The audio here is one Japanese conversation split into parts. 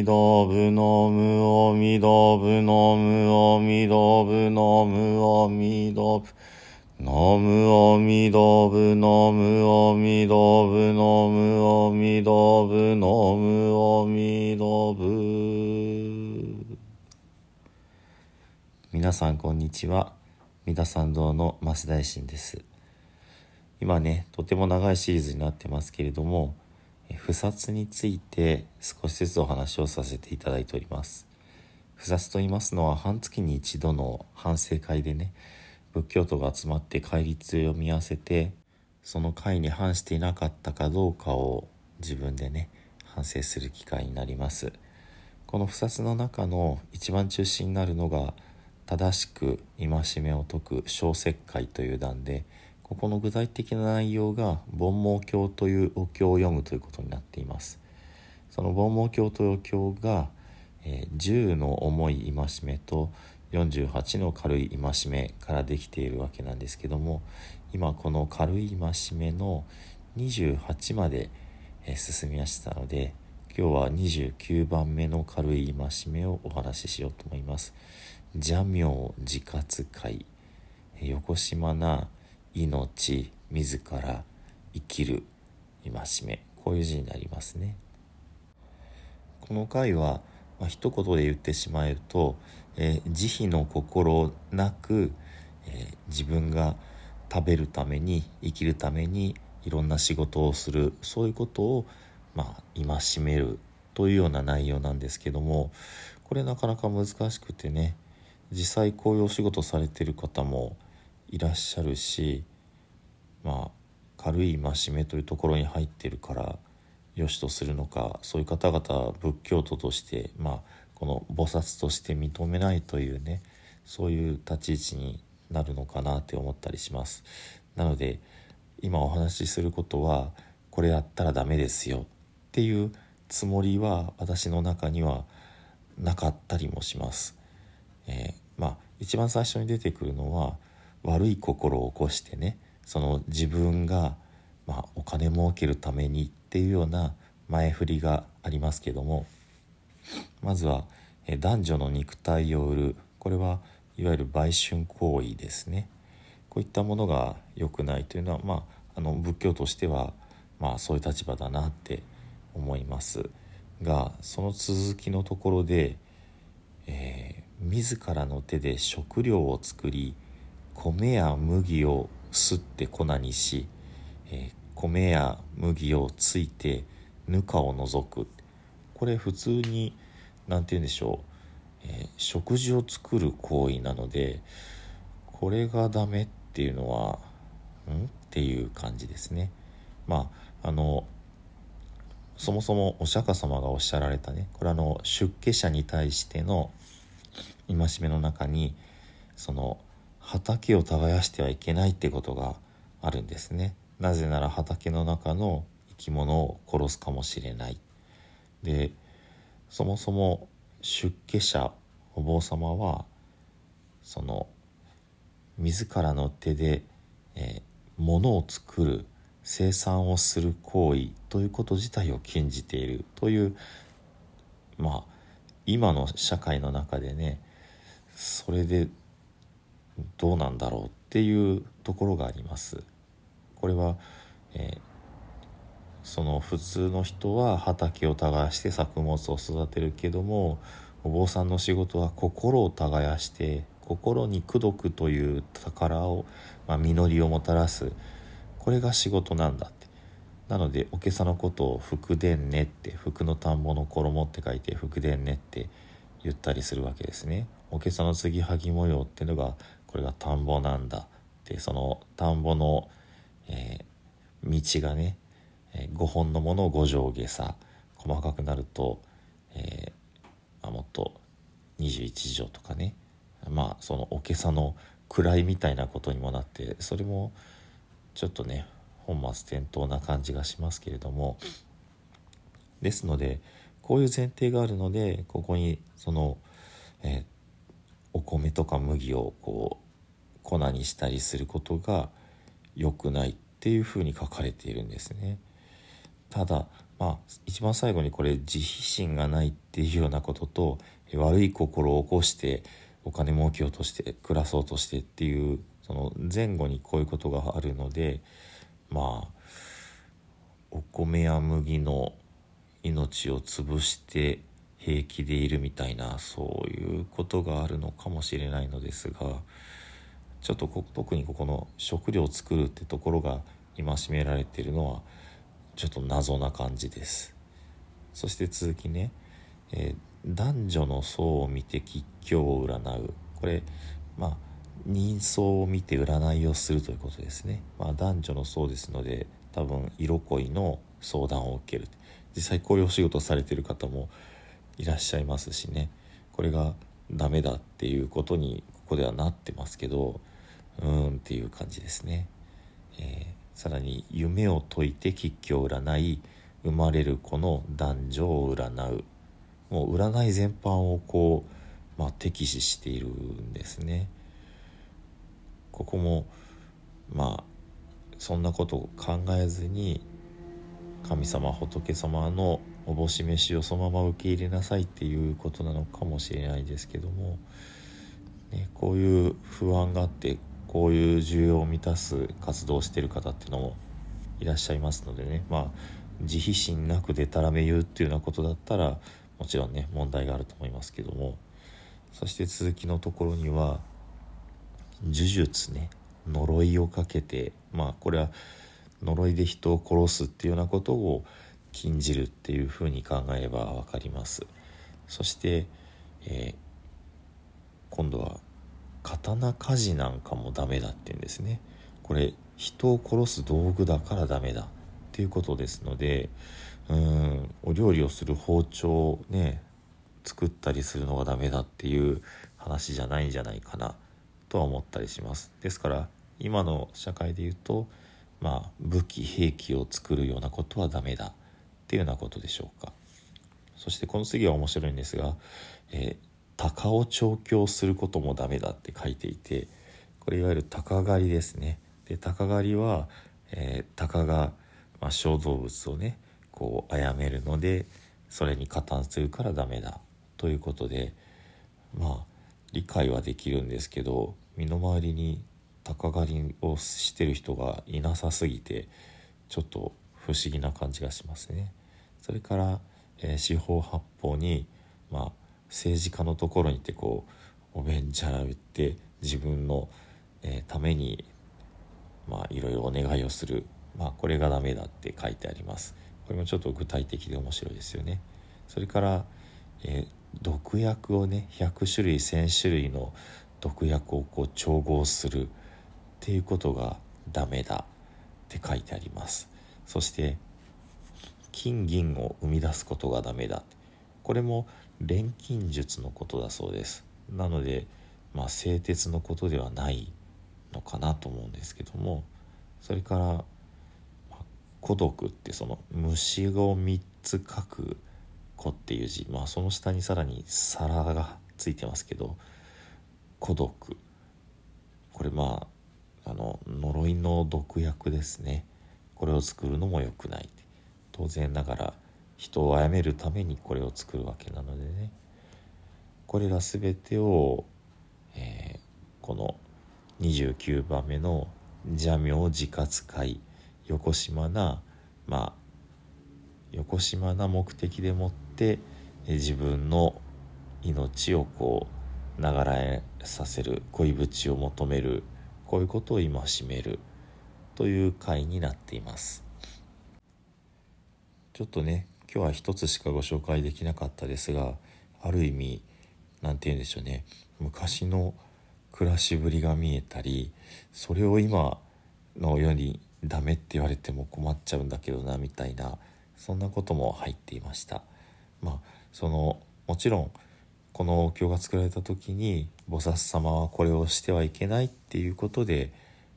みどぶのむおみどぶのむおみどぶのむおみどぶのむおみどぶのむおみどぶのむおみどぶのむおみどぶ。皆さんこんにちは。三田参道の増大臣です。今ねとても長いシリーズになってますけれども不殺について少しずつお話をさせていただいております。不殺と言いますのは半月に一度の反省会でね仏教徒が集まって戒律を読み合わせてその会に反していなかったかどうかを自分でね反省する機会になります。この不殺の中の一番中心になるのが正しく戒めを解く小説会という段でここの具体的な内容が煩悩経というお経を読むということになっています。その煩悩経というお経が、えー、10の重い戒めと48の軽い戒めからできているわけなんですけども今この軽い戒めの28まで、えー、進みましたので今日は29番目の軽い戒めをお話ししようと思います。邪名自活会横島な命自ら生きる戒めこういう字になりますね。この回は、まあ、一言で言ってしまうと、えー、慈悲の心なく、えー、自分が食べるために生きるためにいろんな仕事をするそういうことをまあ戒めるというような内容なんですけどもこれなかなか難しくてね実際こういうお仕事されてる方もいらっしゃるしまあ軽い戒めというところに入ってるからよしとするのかそういう方々仏教徒としてまあこの菩薩として認めないというねそういう立ち位置になるのかなって思ったりします。なので今お話しすることはこれやったらダメですよっていうつもりは私の中にはなかったりもします、えー、まあ一番最初に出てくるのは悪い心を起こしてねその自分が、まあ、お金儲けるためにっていうような前振りがありますけどもまずは男女の肉体を売る。これはいわゆる売春行為ですね。こういったものが良くないというのは、まあ、あの仏教としては、まあ、そういう立場だなって思います。がその続きのところで、えー、自らの手で食料を作り米や麦をすって粉にし、えー、米や麦をついてぬかを除くこれ普通に何て言うんでしょう、えー、食事を作る行為なのでこれがダメっていうのはん？っていう感じですね。まああのそもそもお釈迦様がおっしゃられたねこれあの出家者に対しての戒めの中にその畑を耕してはいけないってことがあるんですね。なぜなら畑の中の生き物を殺すかもしれない。でそもそも出家者お坊様はその自らの手で、えー、物を作る生産をする行為ということ自体を禁じている。というまあ今の社会の中でねそれでどうなんだろうっていうところがあります。これは、えー、その普通の人は畑を耕して作物を育てるけどもお坊さんの仕事は心を耕して心に功徳という宝を、まあ、実りをもたらすこれが仕事なんだってなのでおけさのことを「福田ね」って福の田んぼの衣って書いて「福田ね」って言ったりするわけですね。おけさの継ぎはぎ模様っていうのがこれが田んぼなんだ。でその田んぼの、えー、道がね、え、5本のものを5上下さ細かくなると、えー、あ、もっと21畳とかね。まあそのおけさの位みたいなことにもなってそれもちょっとね本末転倒な感じがしますけれども。ですのでこういう前提があるのでここにその、えー、お米とか麦をこう粉にしたりすることが良くないっていうふうに書かれているんですね。ただまあ一番最後にこれ慈悲心がないっていうようなことと悪い心を起こしてお金儲けようとして暮らそうとしてっていうその前後にこういうことがあるのでまあお米や麦の命を潰して平気でいるみたいなそういうことがあるのかもしれないのですがちょっと特にここの食料を作るってところが戒められているのはちょっと謎な感じです。そして続きね、えー、男女の層を見て吉凶を占う。これまあ人相を見て占いをするということですね、まあ、男女の層ですので多分色恋の相談を受ける。実際こういうお仕事されてる方もいらっしゃいますしね。これがダメだっていうことにここではなってますけどうーんっていう感じですね、えー、さらに夢を解いて吉居を占い生まれる子の男女を占う。もう占い全般をこう、まあ、敵視しているんですね。ここもまあそんなことを考えずに神様仏様のおぼし飯をそのまま受け入れなさいっていうことなのかもしれないですけども、ね、こういう不安があってこういう需要を満たす活動をしてる方っていうのもいらっしゃいますのでね。まあ慈悲心なくでたらめ言うっていうようなことだったらもちろんね問題があると思いますけども。そして続きのところには呪術ね呪いをかけてまあこれは呪いで人を殺すっていうようなことを禁じるっていうふうに考えれば分かります。そして、えー、今度は刀鍛冶なんかもダメだって言うんですね。これ人を殺す道具だからダメだっていうことですのでうんお料理をする包丁をね作ったりするのがダメだっていう話じゃないんじゃないかなとは思ったりします。ですから今の社会で言うとまあ武器兵器を作るようなことはダメだ。っていうようなことでしょうか。そしてこの次は面白いんですが、えー、鷹を調教することもダメだって書いていてこれいわゆる鷹狩りですね。で鷹狩りは、えー、鷹が、まあ、小動物をねこう殺めるのでそれに加担するからダメだ。ということでまあ理解はできるんですけど身の回りに鷹狩りをしてる人がいなさすぎてちょっと不思議な感じがしますね。それから、えー、四方八方に、まあ、政治家のところに行ってこうおべんちゃら言って自分の、えー、ために、まあ、いろいろお願いをする、まあ、これがダメだって書いてあります。これもちょっと具体的で面白いですよね。それから、えー、毒薬をね100種類1,000種類の毒薬をこう調合するっていうことがダメだって書いてあります。そして金銀を生み出すことがダメだ。これも錬金術のことだそうです。なのでまあ製鉄のことではないのかなと思うんですけどもそれから、まあ、孤独ってその虫を3つ書く「子」っていう字まあその下にさらに「皿」がついてますけど孤独。これまああの呪いの毒薬ですね。これを作るのも良くない。当然ながら人を殺めるためにこれを作るわけなのでね。これら全てを、えー、この29番目の「邪名自活会」横島なまあ横島な目的でもって自分の命をこう流れさせる恋淵を求めるこういうことを戒める。という回になっています。ちょっとね今日は一つしかご紹介できなかったですがある意味何て言うんでしょうね。昔の暮らしぶりが見えたりそれを今の世にダメって言われても困っちゃうんだけどなみたいなそんなことも入っていました。まあそのもちろんこのお経が作られた時に菩薩様はこれをしてはいけないっていうことで、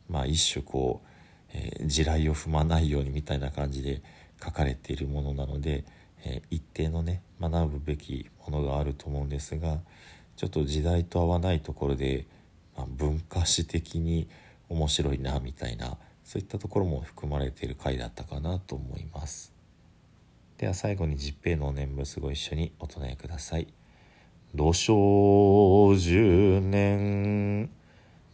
まあ、一種こう、えー、地雷を踏まないようにみたいな感じで書かれているものなので、えー、一定のね学ぶべきものがあると思うんですがちょっと時代と合わないところで、まあ、文化史的に面白いなみたいなそういったところも含まれている回だったかなと思います。では最後に十平のお念仏ご一緒にお唱えください。土生十年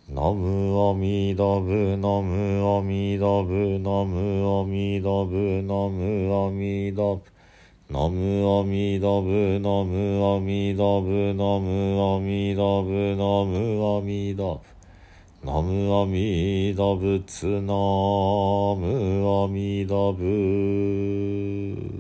ナムアミダブナムアミダブナムアミダブナムアミダブナムアミダブナムアミダブナムアミダブナムアミダブナムアミダブツナムアミダブ